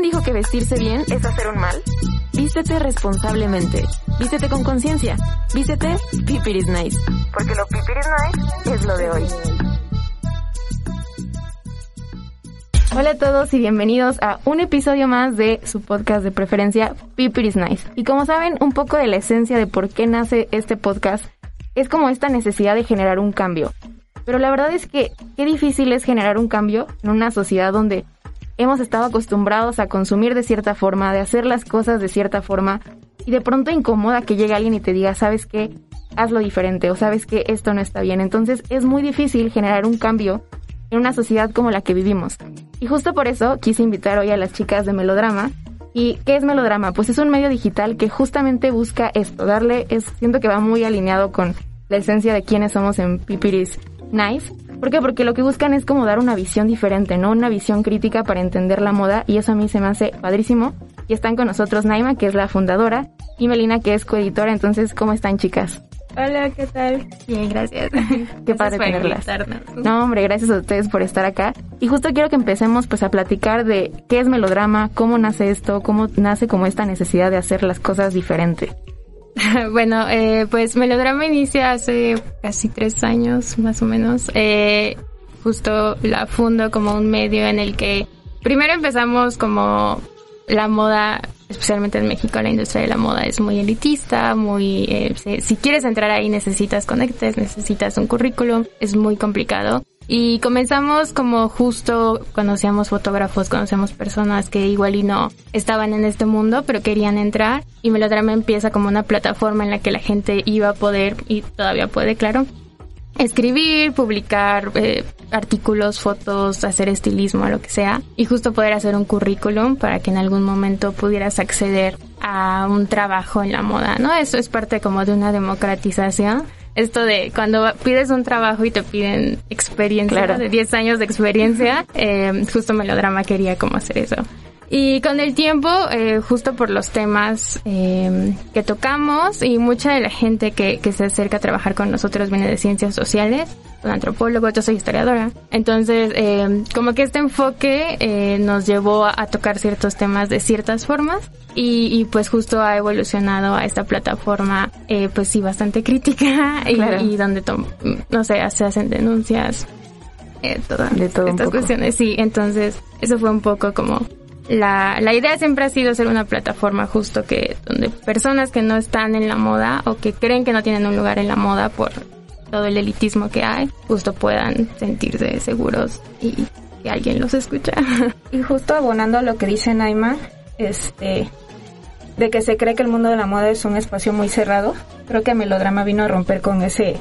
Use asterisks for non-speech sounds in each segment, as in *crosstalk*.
¿Quién dijo que vestirse bien es hacer un mal? Vístete responsablemente. Vístete con conciencia. Vístete Pipiris Nice. Porque lo Pipiris Nice es lo de hoy. Hola a todos y bienvenidos a un episodio más de su podcast de preferencia Pipiris Nice. Y como saben, un poco de la esencia de por qué nace este podcast es como esta necesidad de generar un cambio. Pero la verdad es que qué difícil es generar un cambio en una sociedad donde hemos estado acostumbrados a consumir de cierta forma, de hacer las cosas de cierta forma, y de pronto incomoda que llegue alguien y te diga, ¿sabes qué? Hazlo diferente o sabes que esto no está bien. Entonces es muy difícil generar un cambio en una sociedad como la que vivimos. Y justo por eso quise invitar hoy a las chicas de Melodrama. ¿Y qué es Melodrama? Pues es un medio digital que justamente busca esto, darle, es, siento que va muy alineado con la esencia de quiénes somos en Pipiris Nice ¿Por qué? Porque lo que buscan es como dar una visión diferente, ¿no? Una visión crítica para entender la moda y eso a mí se me hace padrísimo. Y están con nosotros Naima, que es la fundadora, y Melina, que es coeditora. Entonces, ¿cómo están, chicas? Hola, ¿qué tal? Bien, gracias. *laughs* Qué padre tenerlas. No, hombre, gracias a ustedes por estar acá. Y justo quiero que empecemos pues a platicar de qué es melodrama, cómo nace esto, cómo nace como esta necesidad de hacer las cosas diferente. *laughs* bueno, eh, pues Melodrama inicia hace casi tres años, más o menos. Eh, justo la fundo como un medio en el que primero empezamos como la moda, especialmente en México, la industria de la moda es muy elitista, muy... Eh, si quieres entrar ahí necesitas conectes, necesitas un currículum, es muy complicado. Y comenzamos como justo conocíamos fotógrafos, conocíamos personas que igual y no estaban en este mundo, pero querían entrar. Y Melodrama empieza como una plataforma en la que la gente iba a poder, y todavía puede, claro, escribir, publicar eh, artículos, fotos, hacer estilismo, lo que sea, y justo poder hacer un currículum para que en algún momento pudieras acceder a un trabajo en la moda, ¿no? Eso es parte como de una democratización esto de cuando pides un trabajo y te piden experiencia, de 10 años de experiencia, *laughs* eh, justo Melodrama quería como hacer eso. Y con el tiempo, eh, justo por los temas eh, que tocamos y mucha de la gente que, que se acerca a trabajar con nosotros viene de ciencias sociales, un antropólogo, yo soy historiadora. Entonces, eh, como que este enfoque eh, nos llevó a, tocar ciertos temas de ciertas formas y, y, pues justo ha evolucionado a esta plataforma, eh, pues sí, bastante crítica y, y donde, no sé, se hacen denuncias. Eh, todas de estas cuestiones, sí, entonces eso fue un poco como la, la idea siempre ha sido ser una plataforma justo que donde personas que no están en la moda o que creen que no tienen un lugar en la moda por todo el elitismo que hay, justo puedan sentirse seguros y que alguien los escucha. *laughs* Y justo abonando a lo que dice Naima, este, de que se cree que el mundo de la moda es un espacio muy cerrado, creo que Melodrama vino a romper con ese,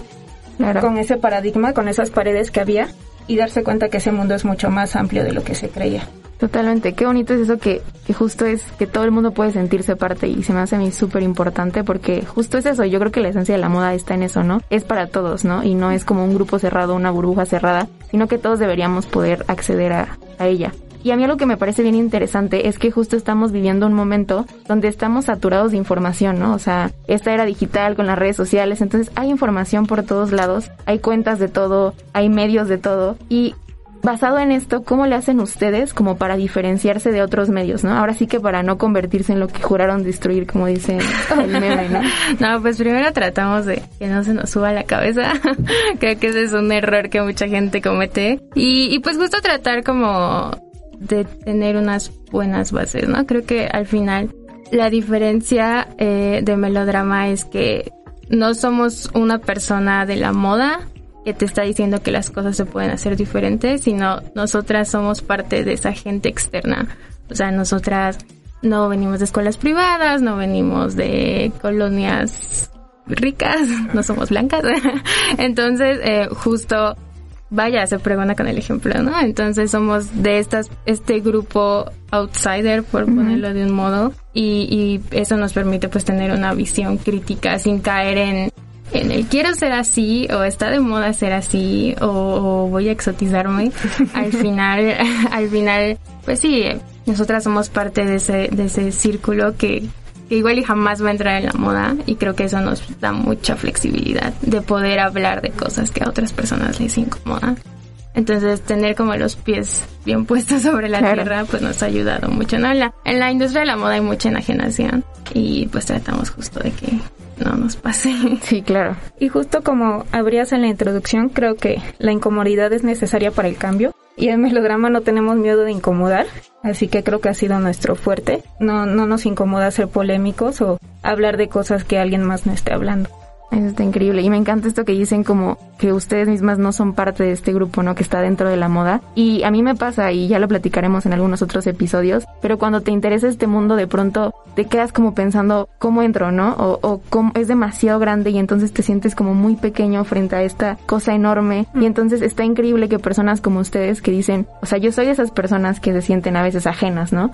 con ese paradigma, con esas paredes que había y darse cuenta que ese mundo es mucho más amplio de lo que se creía. Totalmente, qué bonito es eso que, que justo es que todo el mundo puede sentirse parte y se me hace a mí súper importante porque justo es eso, yo creo que la esencia de la moda está en eso, ¿no? Es para todos, ¿no? Y no es como un grupo cerrado, una burbuja cerrada, sino que todos deberíamos poder acceder a, a ella. Y a mí algo que me parece bien interesante es que justo estamos viviendo un momento donde estamos saturados de información, ¿no? O sea, esta era digital con las redes sociales, entonces hay información por todos lados, hay cuentas de todo, hay medios de todo y basado en esto, ¿cómo le hacen ustedes como para diferenciarse de otros medios, no? Ahora sí que para no convertirse en lo que juraron destruir, como dice el *laughs* meme, ¿no? no, pues primero tratamos de que no se nos suba la cabeza. *laughs* Creo que ese es un error que mucha gente comete. Y, y pues justo tratar como de tener unas buenas bases, ¿no? Creo que al final la diferencia eh, de melodrama es que no somos una persona de la moda, que te está diciendo que las cosas se pueden hacer diferentes, sino nosotras somos parte de esa gente externa. O sea, nosotras no venimos de escuelas privadas, no venimos de colonias ricas, *laughs* no somos blancas. *laughs* Entonces, eh, justo, vaya, se pregona con el ejemplo, ¿no? Entonces somos de estas, este grupo outsider, por ponerlo de un modo, y, y eso nos permite pues tener una visión crítica sin caer en en el quiero ser así o está de moda ser así o, voy a exotizarme, *laughs* al final, *laughs* al final, pues sí, nosotras somos parte de ese, de ese círculo que, igual y jamás va a entrar en la moda y creo que eso nos da mucha flexibilidad de poder hablar de cosas que a otras personas les incomodan. Entonces, tener como los pies bien puestos sobre la tierra, pues nos ha ayudado mucho, ¿no? En la, en la industria de la moda hay mucha enajenación y pues tratamos justo de que no nos pase. Sí, claro. Y justo como habrías en la introducción, creo que la incomodidad es necesaria para el cambio. Y en Melodrama no tenemos miedo de incomodar, así que creo que ha sido nuestro fuerte. No, no nos incomoda ser polémicos o hablar de cosas que alguien más no esté hablando. Eso está increíble. Y me encanta esto que dicen como que ustedes mismas no son parte de este grupo, ¿no? Que está dentro de la moda. Y a mí me pasa, y ya lo platicaremos en algunos otros episodios, pero cuando te interesa este mundo, de pronto te quedas como pensando, ¿cómo entro, no? O, o cómo es demasiado grande y entonces te sientes como muy pequeño frente a esta cosa enorme. Y entonces está increíble que personas como ustedes que dicen, o sea, yo soy de esas personas que se sienten a veces ajenas, ¿no?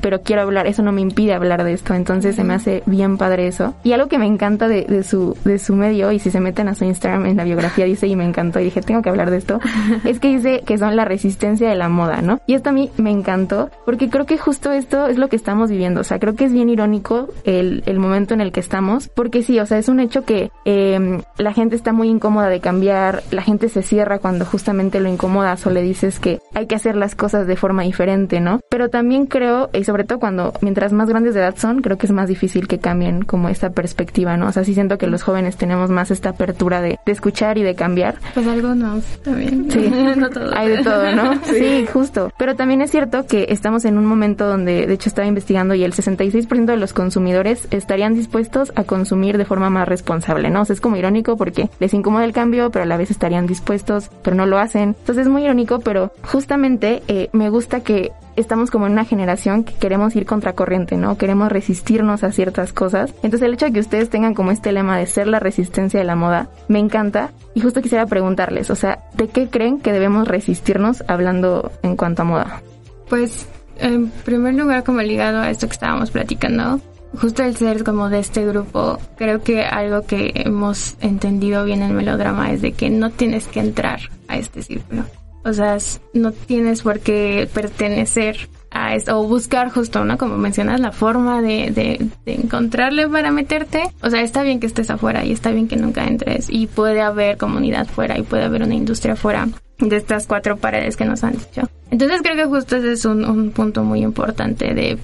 Pero quiero hablar, eso no me impide hablar de esto. Entonces se me hace bien padre eso. Y algo que me encanta de, de su, de su medio, y si se meten a su Instagram en la biografía dice, y me encantó, y dije, tengo que hablar de esto, *laughs* es que dice que son la resistencia de la moda, ¿no? Y esto a mí me encantó, porque creo que justo esto es lo que estamos viviendo, o sea, creo que es bien irónico el, el momento en el que estamos, porque sí, o sea, es un hecho que eh, la gente está muy incómoda de cambiar, la gente se cierra cuando justamente lo incomodas o le dices que hay que hacer las cosas de forma diferente, ¿no? Pero también creo, y sobre todo cuando mientras más grandes de edad son, creo que es más difícil que cambien como esta perspectiva, ¿no? O sea, sí siento que los jóvenes tenemos más esta apertura de, de escuchar y de cambiar. Pues algo no, también. Sí, *laughs* no todo. Hay de todo, ¿no? *laughs* Sí. justo. Pero también es cierto que estamos en un momento donde, de hecho, estaba investigando y el 66% de los consumidores estarían dispuestos a consumir de forma más responsable, ¿no? O sea, es como irónico porque les incomoda el cambio, pero a la vez estarían dispuestos, pero no lo hacen. Entonces es muy irónico, pero justamente eh, me gusta que estamos como en una generación que queremos ir contracorriente, ¿no? Queremos resistirnos a ciertas cosas. Entonces el hecho de que ustedes tengan como este lema de ser la resistencia de la moda, me encanta. Y justo quisiera preguntarles, o sea, ¿de qué creen que debemos resistirnos hablando en cuanto a moda? Pues, en primer lugar, como ligado a esto que estábamos platicando, justo el ser como de este grupo, creo que algo que hemos entendido bien en melodrama es de que no tienes que entrar a este círculo. O sea, no tienes por qué pertenecer a esto o buscar justo, ¿no? Como mencionas, la forma de, de, encontrarle para meterte. O sea, está bien que estés afuera y está bien que nunca entres y puede haber comunidad fuera y puede haber una industria fuera de estas cuatro paredes que nos han dicho. Entonces creo que justo ese es un, un punto muy importante de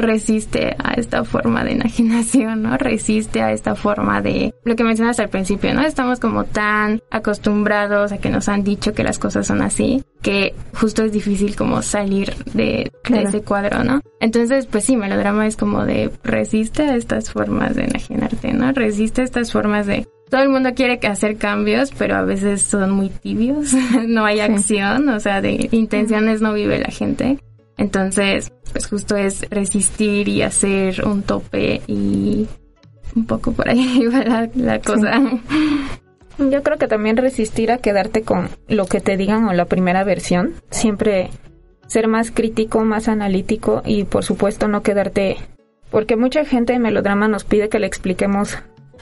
resiste a esta forma de enajenación, ¿no? Resiste a esta forma de lo que mencionas al principio, ¿no? Estamos como tan acostumbrados a que nos han dicho que las cosas son así, que justo es difícil como salir de, ese cuadro, ¿no? Entonces, pues sí, melodrama es como de resiste a estas formas de enajenarte, ¿no? Resiste a estas formas de todo el mundo quiere hacer cambios, pero a veces son muy tibios, *laughs* no hay acción, o sea, de intenciones no vive la gente. Entonces, pues justo es resistir y hacer un tope y un poco por ahí *laughs* va la, cosa. Yo creo que también resistir a quedarte con lo que te digan o la primera versión. Siempre ser más crítico, más analítico y por supuesto no quedarte... Porque mucha gente en melodrama nos pide que le expliquemos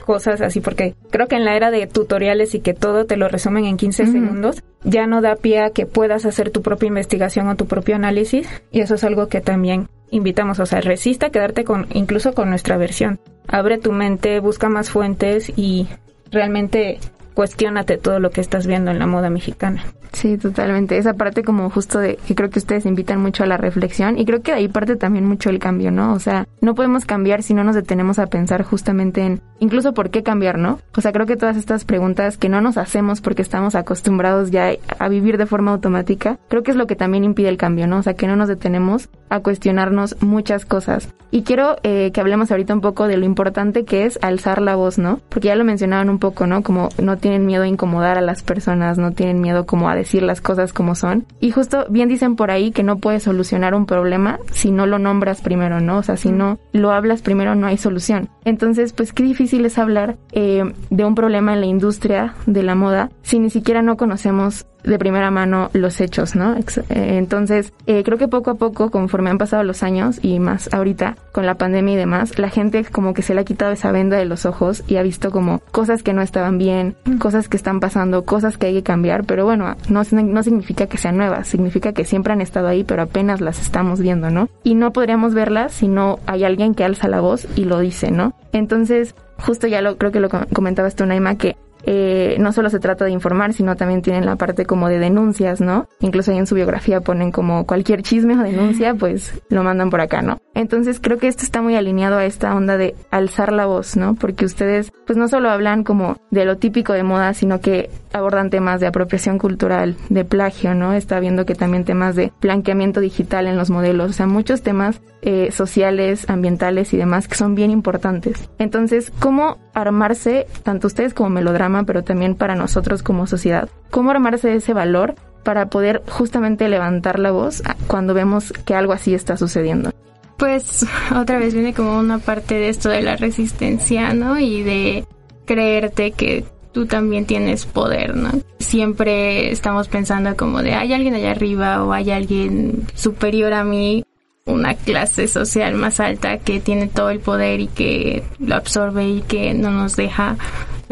cosas así, porque creo que en la era de tutoriales y que todo te lo resumen en 15 segundos, ya no da pie a que puedas hacer tu propia investigación o tu propio análisis, y eso es algo que también invitamos, o sea, resista a quedarte con, incluso con nuestra versión. Abre tu mente, busca más fuentes y realmente cuestionate todo lo que estás viendo en la moda mexicana. Sí, totalmente. Esa parte como justo de que creo que ustedes invitan mucho a la reflexión y creo que de ahí parte también mucho el cambio, ¿no? O sea, no podemos cambiar si no nos detenemos a pensar justamente en incluso por qué cambiar, ¿no? O sea, creo que todas estas preguntas que no nos hacemos porque estamos acostumbrados ya a vivir de forma automática, creo que es lo que también impide el cambio, ¿no? O sea, que no nos detenemos a cuestionarnos muchas cosas. Y quiero eh, que hablemos ahorita un poco de lo importante que es alzar la voz, ¿no? Porque ya lo mencionaban un poco, ¿no? Como no tienen miedo a incomodar a las personas, no tienen miedo como a decir las cosas como son. Y justo bien dicen por ahí que no puedes solucionar un problema si no lo nombras primero, ¿no? O sea, si no lo hablas primero no hay solución. Entonces, pues qué difícil es hablar eh, de un problema en la industria de la moda si ni siquiera no conocemos de primera mano los hechos, ¿no? Eh, entonces, eh, creo que poco a poco, conforme han pasado los años y más ahorita con la pandemia y demás, la gente como que se le ha quitado esa venda de los ojos y ha visto como cosas que no estaban bien, mm. cosas que están pasando, cosas que hay que cambiar, pero bueno, no, no significa que sean nuevas, significa que siempre han estado ahí, pero apenas las estamos viendo, ¿no? Y no podríamos verlas si no hay alguien que alza la voz y lo dice, ¿no? Entonces, justo ya lo creo que lo comentabas tú, Naima, que eh, no solo se trata de informar, sino también tienen la parte como de denuncias, ¿no? Incluso ahí en su biografía ponen como cualquier chisme o denuncia, pues lo mandan por acá, ¿no? Entonces creo que esto está muy alineado a esta onda de alzar la voz, ¿no? Porque ustedes pues no solo hablan como de lo típico de moda, sino que abordan temas de apropiación cultural, de plagio, ¿no? Está viendo que también temas de blanqueamiento digital en los modelos, o sea, muchos temas eh, sociales, ambientales y demás que son bien importantes. Entonces, ¿cómo armarse, tanto ustedes como melodrama, pero también para nosotros como sociedad, cómo armarse ese valor para poder justamente levantar la voz cuando vemos que algo así está sucediendo? Pues otra vez viene como una parte de esto de la resistencia, ¿no? Y de creerte que tú también tienes poder, ¿no? Siempre estamos pensando como de hay alguien allá arriba o hay alguien superior a mí, una clase social más alta que tiene todo el poder y que lo absorbe y que no nos deja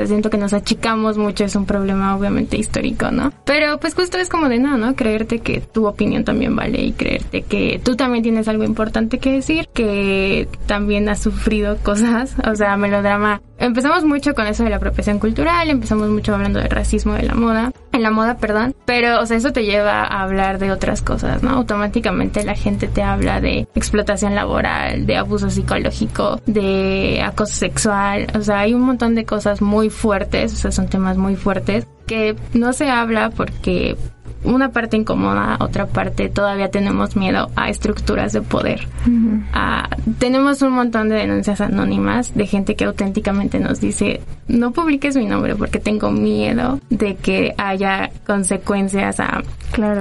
siento que nos achicamos mucho, es un problema obviamente histórico, ¿no? Pero pues justo es como de no, ¿no? Creerte que tu opinión también vale y creerte que tú también tienes algo importante que decir, que también has sufrido cosas, *laughs* o sea, melodrama. Empezamos mucho con eso de la apropiación cultural, empezamos mucho hablando del racismo de la moda, en la moda, perdón, pero o sea, eso te lleva a hablar de otras cosas, ¿no? Automáticamente la gente te habla de explotación laboral, de abuso psicológico, de acoso sexual, o sea, hay un montón de cosas muy fuertes, o sea, son temas muy fuertes que no se habla porque una parte incomoda, otra parte todavía tenemos miedo a estructuras de poder. tenemos un montón de denuncias anónimas de gente que auténticamente nos dice, no publiques mi nombre porque tengo miedo de que haya consecuencias a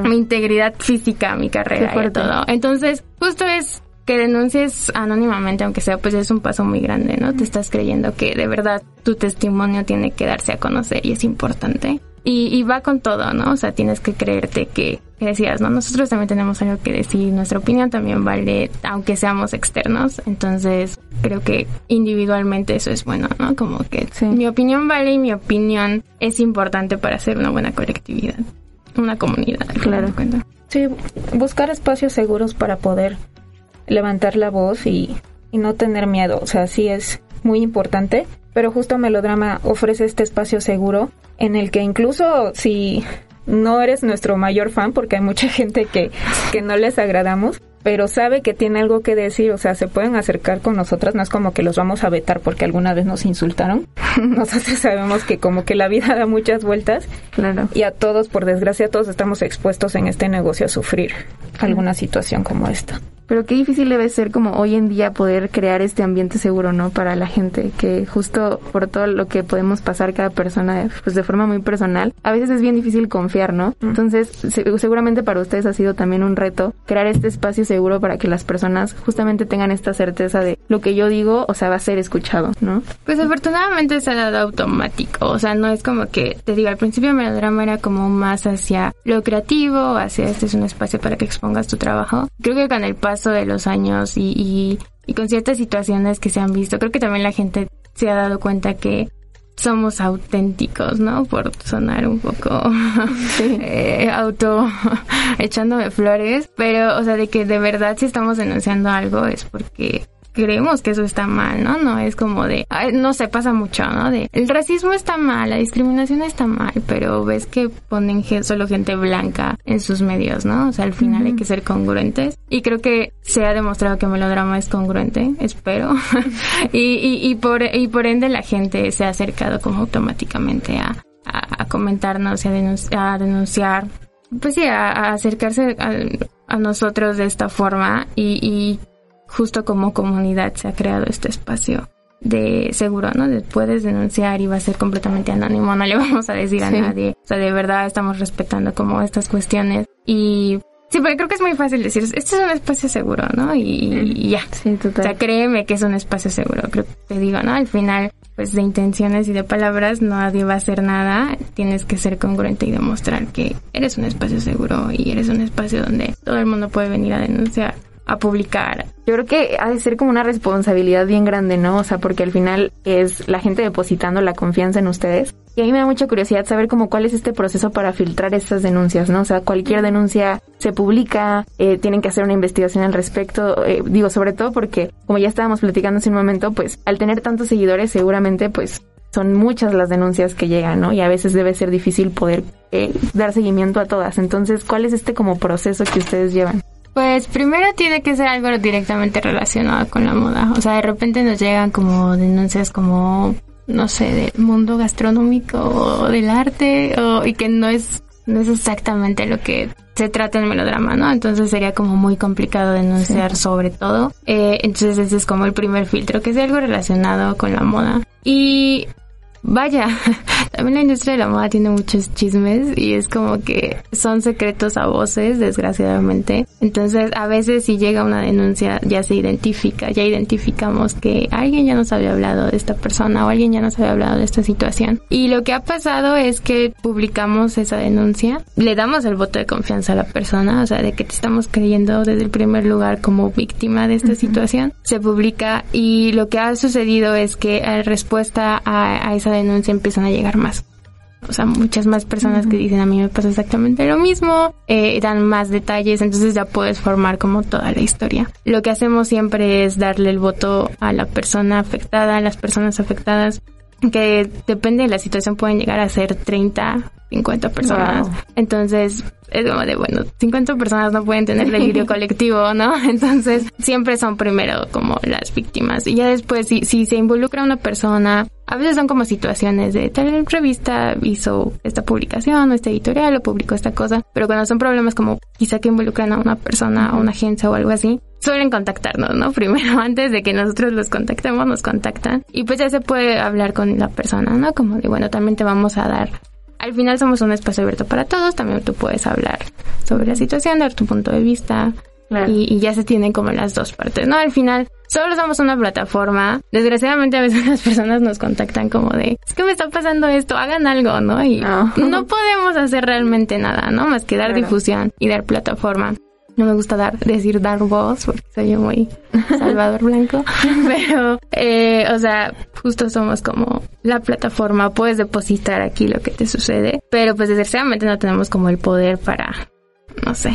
mi integridad física, a mi carrera y todo. Entonces, justo es que denuncies anónimamente, aunque sea, pues es un paso muy grande, ¿no? Te estás creyendo que de verdad tu testimonio tiene que darse a conocer y es importante. Y, va con todo, ¿no? O sea, tienes que creerte que, decías, ¿no? Nosotros también tenemos algo que decir, nuestra opinión también vale, aunque seamos externos. Entonces, creo que individualmente eso es bueno, ¿no? Como que mi opinión vale y mi opinión es importante para hacer una buena colectividad, una comunidad. Claro. Sí, buscar espacios seguros para poder levantar la voz y, no tener miedo. O sea, sí es muy importante, pero justo Melodrama ofrece este espacio seguro en el que incluso si no eres nuestro mayor fan, porque hay mucha *laughs* gente que, que no les agradamos, pero sabe que tiene algo que decir, o sea, se pueden acercar con nosotras, no es como que los vamos a vetar porque alguna vez nos insultaron. *laughs* Nosotros sabemos que como que la vida da muchas vueltas. Claro. Y a todos, por desgracia, todos estamos expuestos en este negocio a sufrir alguna situación como esta. Pero qué difícil debe ser como hoy en día poder crear este ambiente seguro, ¿no? Para la gente, que justo por todo lo que podemos pasar cada persona, pues de forma muy personal, a veces es bien difícil confiar, ¿no? Entonces, seguramente para ustedes ha sido también un reto crear este espacio seguro para que las personas justamente tengan esta certeza de lo que yo digo, o sea, va a ser escuchado, ¿no? Pues afortunadamente se ha dado automático, o sea, no es como que, te digo, al principio melodrama era como más hacia lo creativo, hacia este es un espacio para que expongas tu trabajo. Creo que con el paso de los años y, y, con ciertas situaciones que se han visto, creo que también la gente se ha dado cuenta que somos auténticos, ¿no? Por sonar un poco *laughs* eh, auto *laughs* echándome flores, pero, o sea, de que de verdad si estamos denunciando algo es porque creemos que eso está mal, ¿no? No es como de, no sé, pasa mucho, ¿no? De, el racismo está mal, la discriminación está mal, pero ves que ponen solo gente blanca en sus medios, ¿no? O sea, al final hay que ser congruentes. Y creo que se ha demostrado que Melodrama es congruente, espero. *laughs* y, y, por, y por ende la gente se ha acercado como automáticamente a, a, comentarnos y a, denunciar, pues sí, a, acercarse a, nosotros de esta forma y, y justo como comunidad se ha creado este espacio de seguro, ¿no? De puedes denunciar y va a ser completamente anónimo, no le *laughs* vamos a decir a nadie. O sea, de verdad estamos respetando como estas cuestiones y Sí, porque creo que es muy fácil decir, este es un espacio seguro, ¿no? Y, ya. Sí, total. O sea, créeme que es un espacio seguro. Creo que te digo, ¿no? Al final, pues de intenciones y de palabras nadie va a hacer nada. Tienes que ser congruente y demostrar que eres un espacio seguro y eres un espacio donde todo el mundo puede venir a denunciar a publicar. Yo creo que ha de ser como una responsabilidad bien grande, ¿no? O sea, porque al final es la gente depositando la confianza en ustedes. Y a mí me da mucha curiosidad saber como cuál es este proceso para filtrar estas denuncias, ¿no? O sea, cualquier denuncia se publica, eh, tienen que hacer una investigación al respecto. Eh, digo, sobre todo porque, como ya estábamos platicando hace un momento, pues al tener tantos seguidores seguramente pues son muchas las denuncias que llegan, ¿no? Y a veces debe ser difícil poder eh, dar seguimiento a todas. Entonces, ¿cuál es este como proceso que ustedes llevan? Pues primero tiene que ser algo directamente relacionado con la moda. O sea, de repente nos llegan como denuncias como, no sé, del mundo gastronómico o del arte o, y que no es, no es exactamente lo que se trata en melodrama, ¿no? Entonces sería como muy complicado denunciar sobre todo. Eh, entonces ese es como el primer filtro, que es algo relacionado con la moda. Y Vaya, *laughs* también la industria de la moda tiene muchos chismes y es como que son secretos a voces, desgraciadamente. Entonces, a veces si llega una denuncia, ya se identifica, ya identificamos que alguien ya nos había hablado de esta persona o alguien ya nos había hablado de esta situación. Y lo que ha pasado es que publicamos esa denuncia, le damos el voto de confianza a la persona, o sea, de que te estamos creyendo desde el primer lugar como víctima de esta situación. Se publica y lo que ha sucedido es que en respuesta a, a esa denuncia empiezan a llegar más. O sea, muchas más personas que dicen a mí me pasa exactamente lo mismo, eh, dan más detalles, entonces ya puedes formar como toda la historia. Lo que hacemos siempre es darle el voto a la persona afectada, a las personas afectadas, que depende de la situación pueden llegar a ser 30, 50 personas. Entonces, es como de, bueno, 50 personas no pueden tener delirio *laughs* colectivo, ¿no? *laughs* Entonces, siempre son primero como las víctimas. Y ya después, si, si se involucra una persona, a veces son como situaciones de tal revista hizo esta publicación o este editorial o publicó esta cosa, pero cuando son problemas como quizá que involucran a una persona o una agencia o algo así, suelen contactarnos, ¿no? *laughs* Primero, antes de que nosotros los contactemos, nos contactan y pues ya se puede hablar con la persona, ¿no? Como de, bueno, también te vamos a dar al final somos un espacio abierto para todos, también tú puedes hablar sobre la situación, dar tu punto de vista y, ya se tienen como las dos partes, ¿no? Al final solo somos una plataforma. Desgraciadamente a veces *laughs* las personas nos contactan como de, es que me está pasando esto, hagan algo, ¿no? Y no, podemos hacer realmente nada, ¿no? Más que dar difusión y dar plataforma no me gusta dar decir dar voz porque soy muy *laughs* Salvador Blanco, *laughs* pero eh, o sea, justo somos como la plataforma, puedes depositar aquí lo que te sucede, pero pues desgraciadamente no tenemos como el poder para, no sé.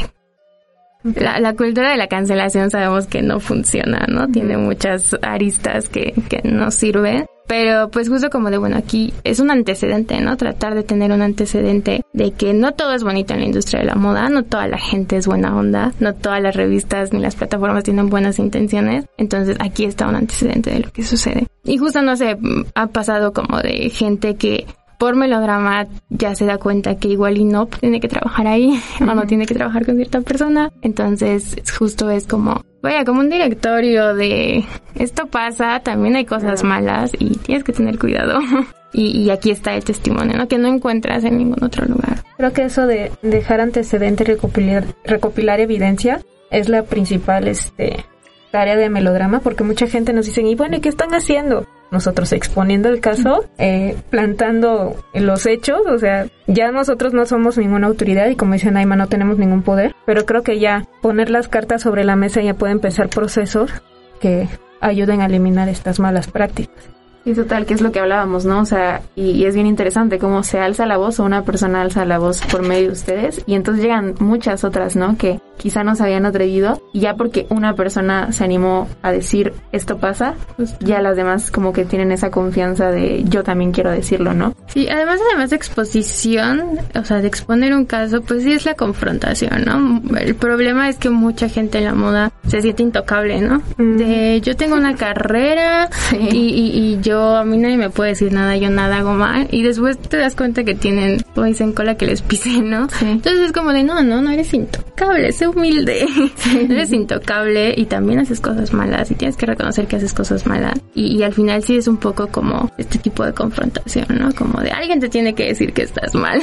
La, la cultura de la cancelación sabemos que no funciona, ¿no? Tiene muchas aristas que, que no sirven. Pero pues justo como de, bueno, aquí es un antecedente, ¿no? Tratar de tener un antecedente de que no todo es bonito en la industria de la moda, no toda la gente es buena onda, no todas las revistas ni las plataformas tienen buenas intenciones. Entonces aquí está un antecedente de lo que sucede. Y justo, no sé, ha pasado como de gente que por melodrama ya se da cuenta que igual y no tiene que trabajar ahí o no tiene que trabajar con cierta persona. Entonces, justo es como, vaya, como un directorio de esto pasa, también hay cosas malas y tienes que tener cuidado. *laughs* Y, aquí está el testimonio, ¿no? Que no encuentras en ningún otro lugar. Creo que eso de dejar antecedente y recopilar, recopilar evidencia es la principal este, tarea de melodrama, porque mucha gente nos dice, y bueno, ¿y qué están haciendo? Nosotros exponiendo el caso, eh, plantando los hechos, o sea, ya nosotros no somos ninguna autoridad y como dice Naima no tenemos ningún poder, pero creo que ya poner las cartas sobre la mesa ya puede empezar procesos que ayuden a eliminar estas malas prácticas. Y total, que es lo que hablábamos, ¿no? O sea, y, es bien interesante cómo se alza la voz o una persona alza la voz por medio de ustedes y entonces llegan muchas otras, ¿no? Que quizá no se habían atrevido y ya porque una persona se animó a decir esto pasa, pues ya las demás como que tienen esa confianza de yo también quiero decirlo, ¿no? Sí, además además de exposición, o sea, de exponer un caso, pues sí es la confrontación, ¿no? El problema es que mucha gente en la moda se siente intocable, ¿no? De yo tengo una carrera y, y yo yo, a mí nadie me puede decir nada, yo nada hago mal. Y después te das cuenta que tienen, como dicen, cola que les pise, ¿no? Entonces es como de, no, no, no eres intocable, sé humilde. *laughs* eres intocable y también haces cosas malas y tienes que reconocer que haces cosas malas. Y, al final sí es un poco como este tipo de confrontación, ¿no? Como de alguien te tiene que decir que estás mal.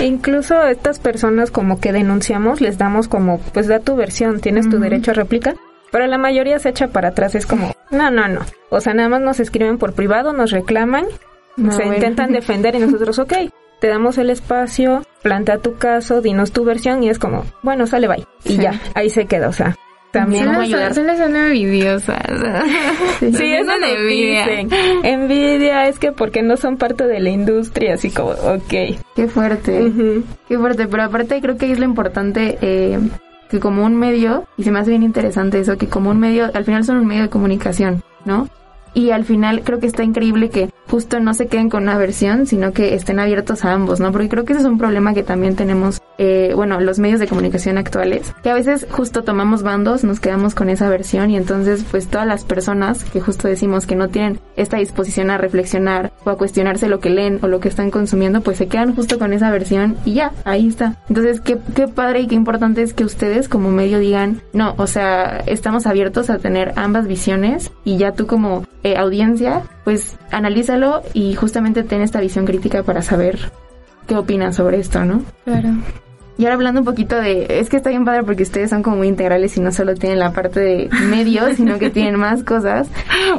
E incluso a estas personas como que denunciamos, les damos como, pues da tu versión, tienes tu derecho a réplica pero la mayoría se echa para atrás, es como, no, no, no. O sea, nada más nos escriben por privado, nos reclaman, se intentan *laughs* defender y nosotros, ok, te damos el espacio, plantea tu caso, dinos tu versión y es como, bueno, sale bye. Y ya, ahí se queda, o sea. También no ayudar. Son envidiosas. *laughs* sí, sí eso envidia. Envidia es que porque no son parte de la industria, así como, ok. Qué fuerte. Qué fuerte, pero aparte creo que es lo importante eh, que como un medio, y se me hace bien interesante eso, que como un medio, al final son un medio de comunicación, ¿no? y al final creo que está increíble que justo no se queden con una versión, sino que estén abiertos a ambos, ¿no? Porque creo que ese es un problema que también tenemos, eh, bueno, los medios de comunicación actuales, que a veces justo tomamos bandos, nos quedamos con esa versión y entonces pues todas las personas que justo decimos que no tienen esta disposición a reflexionar o a cuestionarse lo que leen o lo que están consumiendo, pues se quedan justo con esa versión y ya, ahí está. Entonces, qué, qué padre y qué importante es que ustedes como medio digan, no, o sea, estamos abiertos a tener ambas visiones y ya tú como eh, audiencia, pues analízalo y justamente ten esta visión crítica para saber qué opinas sobre esto, ¿no? Claro. Y ahora hablando un poquito de, es que está bien padre porque ustedes son como muy integrales y no solo tienen la parte de medios, *laughs* sino que tienen más cosas.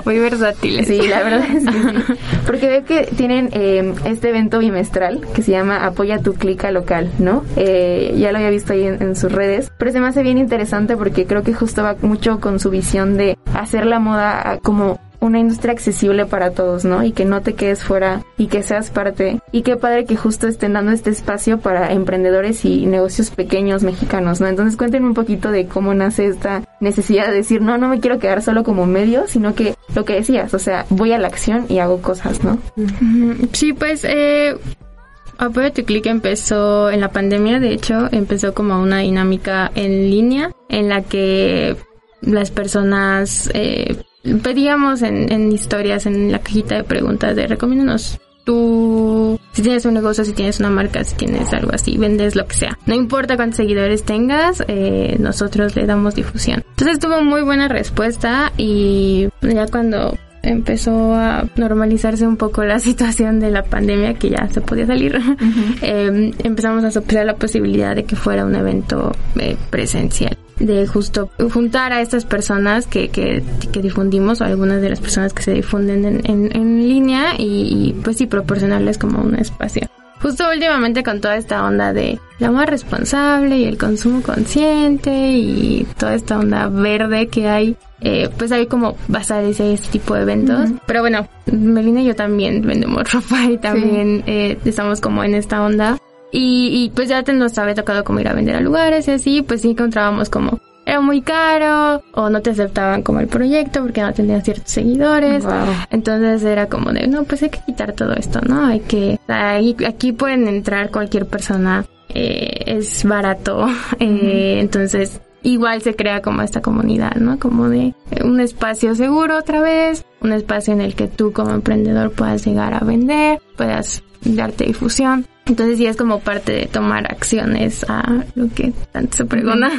Muy versátiles. Sí, la verdad es que sí. Porque veo que tienen eh, este evento bimestral que se llama Apoya tu clica local, ¿no? Eh, ya lo había visto ahí en, en, sus redes, pero se me hace bien interesante porque creo que justo va mucho con su visión de hacer la moda como una industria accesible para todos, ¿no? Y que no te quedes fuera y que seas parte. Y qué padre que justo estén dando este espacio para emprendedores y negocios pequeños mexicanos, ¿no? Entonces cuéntenme un poquito de cómo nace esta necesidad de decir, no, no me quiero quedar solo como medio, sino que lo que decías, o sea, voy a la acción y hago cosas, ¿no? Sí, pues eh, Apoyo tu Click empezó en la pandemia, de hecho, empezó como una dinámica en línea en la que las personas eh, pedíamos en, en historias, en la cajita de preguntas de recomiéndanos tú, si tienes un negocio, si tienes una marca, si tienes algo así, vendes lo que sea. No importa cuántos seguidores tengas, eh, nosotros le damos difusión. Entonces tuvo muy buena respuesta y ya cuando empezó a normalizarse un poco la *laughs* situación de la pandemia, que ya se podía salir, *laughs* eh, empezamos a soplar la posibilidad de que fuera un evento eh, presencial de justo juntar a estas personas que, que, que, difundimos o algunas de las personas que se difunden en, en, en línea y, y, pues sí proporcionarles como un espacio. Justo últimamente con toda esta onda de la más responsable y el consumo consciente y toda esta onda verde que hay, eh, pues hay como basares y este tipo de eventos. Pero bueno, Melina y yo también vendemos *laughs* ropa y también sí. eh, estamos como en esta onda y, y pues ya te nos había tocado como ir a vender a lugares y así, pues sí encontrábamos como era muy caro o no te aceptaban como el proyecto porque no tenían ciertos seguidores. Wow. Entonces era como de, no, pues hay que quitar todo esto, ¿no? Hay que, ahí, aquí pueden entrar cualquier persona, eh, es barato, *laughs* eh, entonces igual se crea como esta comunidad, ¿no? Como de un espacio seguro otra vez, un espacio en el que tú como emprendedor puedas llegar a vender, puedas darte difusión. Entonces sí es como parte de tomar acciones a lo que tanto se pregona.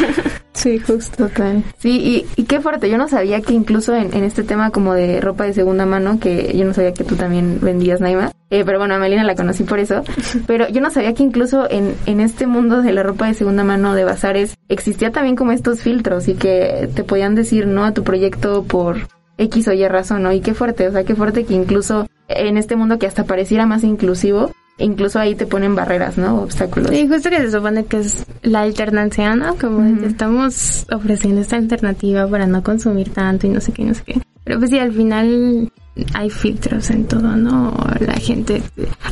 *laughs* sí, justo. Total. Sí, y, y, qué fuerte. Yo no sabía que incluso en, en, este tema como de ropa de segunda mano, que yo no sabía que tú también vendías, Naima. Eh, pero bueno, a Melina la conocí por eso. *laughs* Pero yo no sabía que incluso en, en este mundo de la ropa de segunda mano de bazares existía también como estos filtros y que te podían decir no a tu proyecto por X o Y razón, ¿no? Y qué fuerte, o sea, qué fuerte que incluso en este mundo que hasta pareciera más inclusivo, incluso ahí te ponen barreras, ¿no? Obstáculos. Sí, justo que se supone que es la alternancia, ¿no? Como uh -huh. estamos ofreciendo esta alternativa para no consumir tanto y no sé qué, no sé qué. Pero pues sí, al final hay filtros en todo, ¿no? La gente...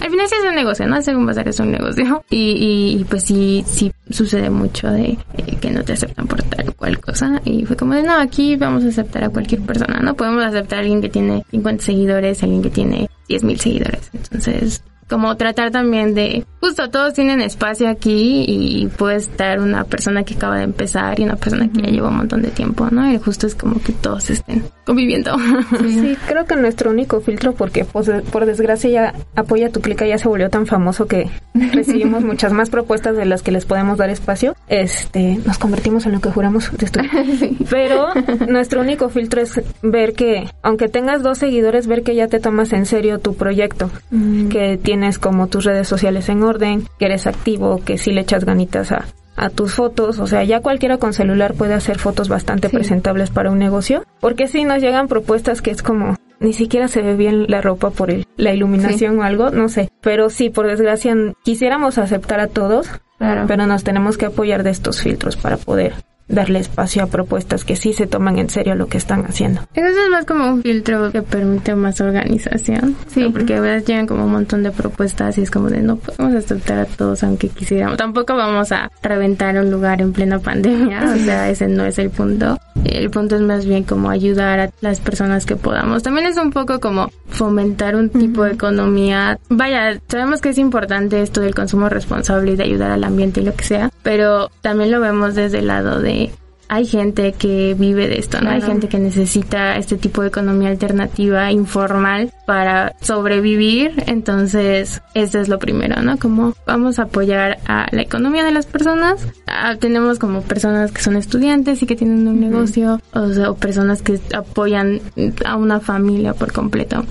Al final sí es un negocio, ¿no? Según bazar es un negocio. *laughs* Y, y, y, pues sí, sí sucede mucho de eh, que no te aceptan por tal cual cosa. Y fue como de, no, aquí vamos a aceptar a cualquier persona, ¿no? Podemos aceptar a alguien que tiene 50 seguidores, alguien que tiene 10 mil seguidores. Entonces, como tratar también de, justo todos tienen espacio aquí y puede estar una persona que acaba de empezar y una persona que ya lleva un montón de tiempo, ¿no? Y justo es como que todos estén conviviendo. *laughs* Sí, sí creo que nuestro único filtro, porque pues, por desgracia ya Apoya tu Clica ya se volvió tan famoso que recibimos *laughs* muchas más propuestas de las que les podemos dar espacio, este, nos convertimos en lo que juramos destruir. *laughs* Sí. Pero nuestro único filtro es ver que, aunque tengas dos seguidores, ver que ya te tomas en serio tu proyecto, mm. que tienes como tus redes sociales en orden, que eres activo, que sí le echas ganitas a, a tus fotos, o sea, ya cualquiera con celular puede hacer fotos bastante sí. presentables para un negocio, porque si nos llegan propuestas que es como ni siquiera se ve bien la ropa por el, la iluminación sí. o algo, no sé, pero sí, por desgracia quisiéramos aceptar a todos, claro. pero nos tenemos que apoyar de estos filtros para poder darle espacio a propuestas que sí se toman en serio lo que están haciendo. Eso es más como un filtro que permite más organización. Sí. Porque a veces llegan como un montón de propuestas y es como de no podemos aceptar a todos aunque quisiéramos. Tampoco vamos a reventar un lugar en plena pandemia. O sea, ese no es el punto. El punto es más bien como ayudar a las personas que podamos. También es un poco como fomentar un tipo de economía. Vaya, sabemos que es importante esto del consumo responsable y de ayudar al ambiente y lo que sea, pero también lo vemos desde el lado de hay gente que vive de esto, ¿no? Hay gente que necesita este tipo de economía alternativa informal para sobrevivir. Entonces, eso es lo primero, ¿no? Como vamos a apoyar a la economía de las personas. Ah, tenemos como personas que son estudiantes y que tienen un negocio, o, sea, o personas que apoyan a una familia por completo.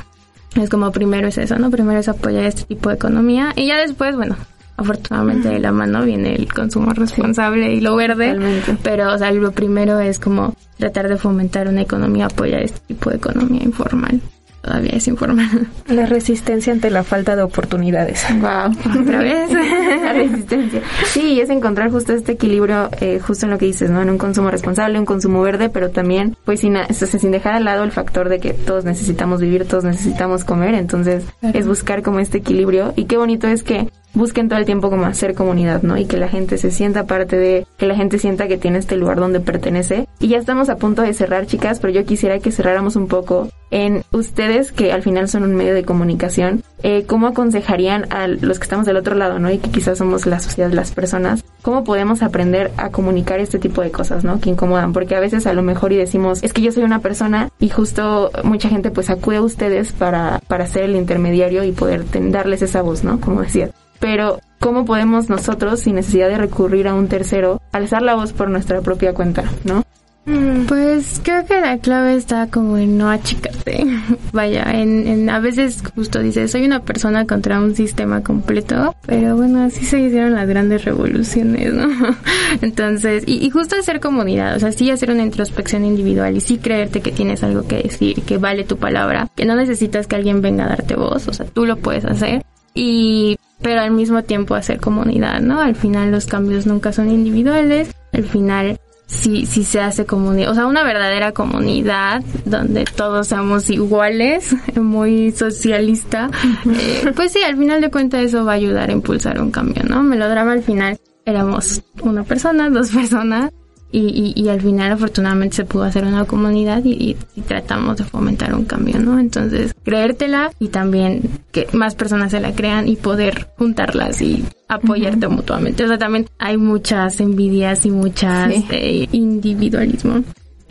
Es como primero es eso, ¿no? Primero es apoyar este tipo de economía y ya después, bueno, afortunadamente de la mano viene el consumo responsable y lo verde, pero o sea, lo primero es como tratar de fomentar una economía, apoyar este tipo de economía informal. Todavía es informal. La resistencia ante la falta de oportunidades. Wow, otra vez. *laughs* la resistencia. Sí, es encontrar justo este equilibrio, eh, justo en lo que dices, ¿no? En un consumo responsable, un consumo verde, pero también, pues sin, sin dejar al lado el factor de que todos necesitamos vivir, todos necesitamos comer, entonces es buscar como este equilibrio. Y qué bonito es que busquen todo el tiempo como hacer comunidad, ¿no? Y que la gente se sienta parte de, que la gente sienta que tiene este lugar donde pertenece. Y ya estamos a punto de cerrar, chicas, pero yo quisiera que cerráramos un poco en ustedes, que al final son un medio de comunicación, eh, ¿cómo aconsejarían a los que estamos del otro lado, ¿no? Y que quizás somos la sociedad las personas, ¿cómo podemos aprender a comunicar este tipo de cosas, ¿no? Que incomodan, porque a veces a lo mejor y decimos, es que yo soy una persona y justo mucha gente pues acude a ustedes para, para ser el intermediario y poder darles esa voz, ¿no? Como decía pero ¿cómo podemos nosotros, sin necesidad de recurrir a un tercero, alzar la voz por nuestra propia cuenta, no? Mm, pues creo que la clave está como en no achicarte. *laughs* Vaya, en, a veces justo dices, soy una persona contra un sistema completo, pero bueno, así se hicieron las grandes revoluciones, ¿no? *laughs* Entonces, y, y justo hacer comunidad, o sea, sí hacer una introspección individual y sí creerte que tienes algo que decir, que vale tu palabra, que no necesitas que alguien venga a darte voz, o sea, tú lo puedes hacer. Y pero al mismo tiempo hacer comunidad, ¿no? Al final los cambios nunca son individuales, al final sí, sí se hace comunidad, o sea, una verdadera comunidad donde todos seamos iguales, *laughs* muy socialista, eh, pues sí, al final de cuentas eso va a ayudar a impulsar un cambio, ¿no? Melodrama al final éramos una persona, dos personas, y, y, al final afortunadamente se pudo hacer una comunidad y, tratamos de fomentar un cambio, ¿no? Entonces, creértela y también que más personas se la crean y poder juntarlas y apoyarte mutuamente. O sea, también hay muchas envidias y muchas eh, individualismo.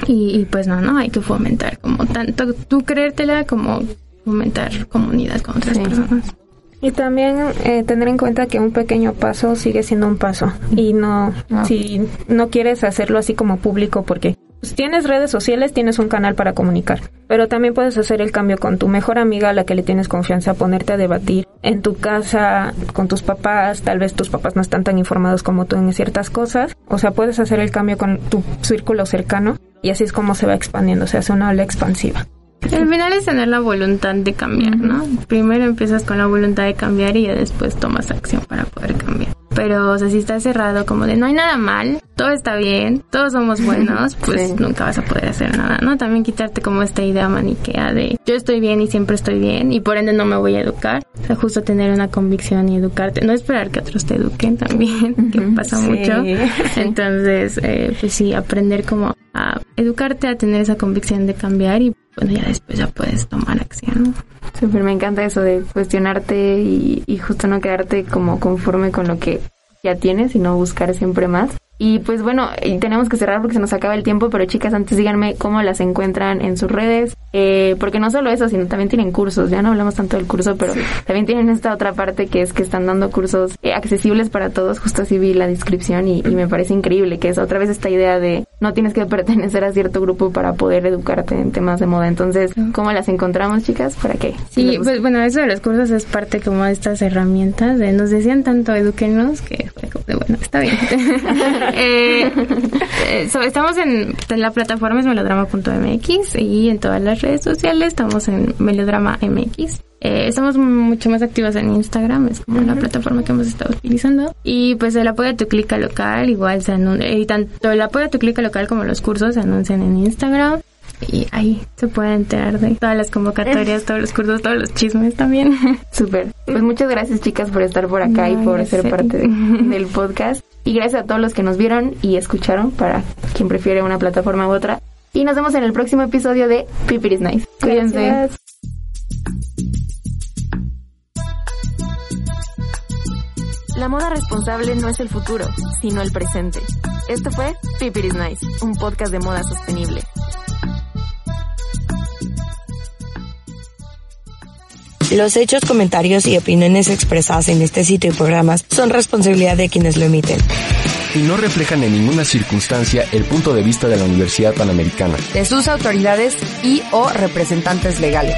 Y, pues no, no, hay que fomentar como tanto tú creértela como fomentar comunidad con otras personas. Y también eh, tener en cuenta que un pequeño paso sigue siendo un paso y no, ah. si no quieres hacerlo así como público porque tienes redes sociales, tienes un canal para comunicar, pero también puedes hacer el cambio con tu mejor amiga a la que le tienes confianza, ponerte a debatir en tu casa con tus papás, tal vez tus papás no están tan informados como tú en ciertas cosas, o sea, puedes hacer el cambio con tu círculo cercano y así es como se va expandiendo, se hace una ola expansiva. El final es tener la voluntad de cambiar, ¿no? Primero empiezas con la voluntad de cambiar y ya después tomas acción para poder cambiar. Pero, o sea, si estás cerrado como de no hay nada mal, todo está bien, todos somos buenos, pues nunca vas a poder hacer nada, ¿no? También quitarte como esta idea maniquea de yo estoy bien y siempre estoy bien y por ende no me voy a educar. O sea, justo tener una convicción y educarte. No esperar que otros te eduquen también, *laughs* que pasa mucho. Entonces, eh, pues sí, aprender como a educarte, a tener esa convicción de cambiar y bueno, ya después ya puedes tomar acción. Súper, me encanta eso de cuestionarte y, y justo no quedarte como conforme con lo que ya tienes, sino buscar siempre más. Y pues bueno, tenemos que cerrar porque se nos acaba el tiempo, pero chicas, antes díganme cómo las encuentran en sus redes, eh, porque no solo eso, sino también tienen cursos, ya no hablamos tanto del curso, pero también tienen esta otra parte que es que están dando cursos eh, accesibles para todos, justo así vi la descripción y, me parece increíble que es otra vez esta idea de no tienes que *laughs* pertenecer a cierto grupo para poder educarte en temas de moda. Entonces, ¿cómo las encontramos, chicas? ¿Para qué? Sí, pues bueno, eso de los cursos es parte como de estas herramientas, de nos decían tanto eduquenos que bueno, está bien. *laughs* Eh, eh, estamos en, la plataforma es melodrama.mx y en todas las redes sociales estamos en melodrama mx. Eh, estamos mucho más activos en Instagram, es como la plataforma que hemos estado utilizando. Y pues el apoyo a tu clica local, igual se anuncia, y tanto el apoyo a tu clica local como los cursos se anuncian en Instagram y ahí se puede enterar de todas las convocatorias, todos los cursos, todos los chismes también. *laughs* Súper. Pues muchas gracias chicas por estar por acá y por ser parte *laughs* del podcast. Y gracias a todos los que nos vieron y escucharon para quien prefiere una plataforma u otra. Y nos vemos en el próximo episodio de Pipiris Nice. Cuídense. La moda responsable no es el futuro, sino el presente. Esto fue Pipiris Nice, un podcast de moda sostenible. Los hechos, comentarios y opiniones expresadas en este sitio y programas son responsabilidad de quienes lo emiten. Y no reflejan en ninguna circunstancia el punto de vista de la Universidad Panamericana, de sus autoridades y o representantes legales.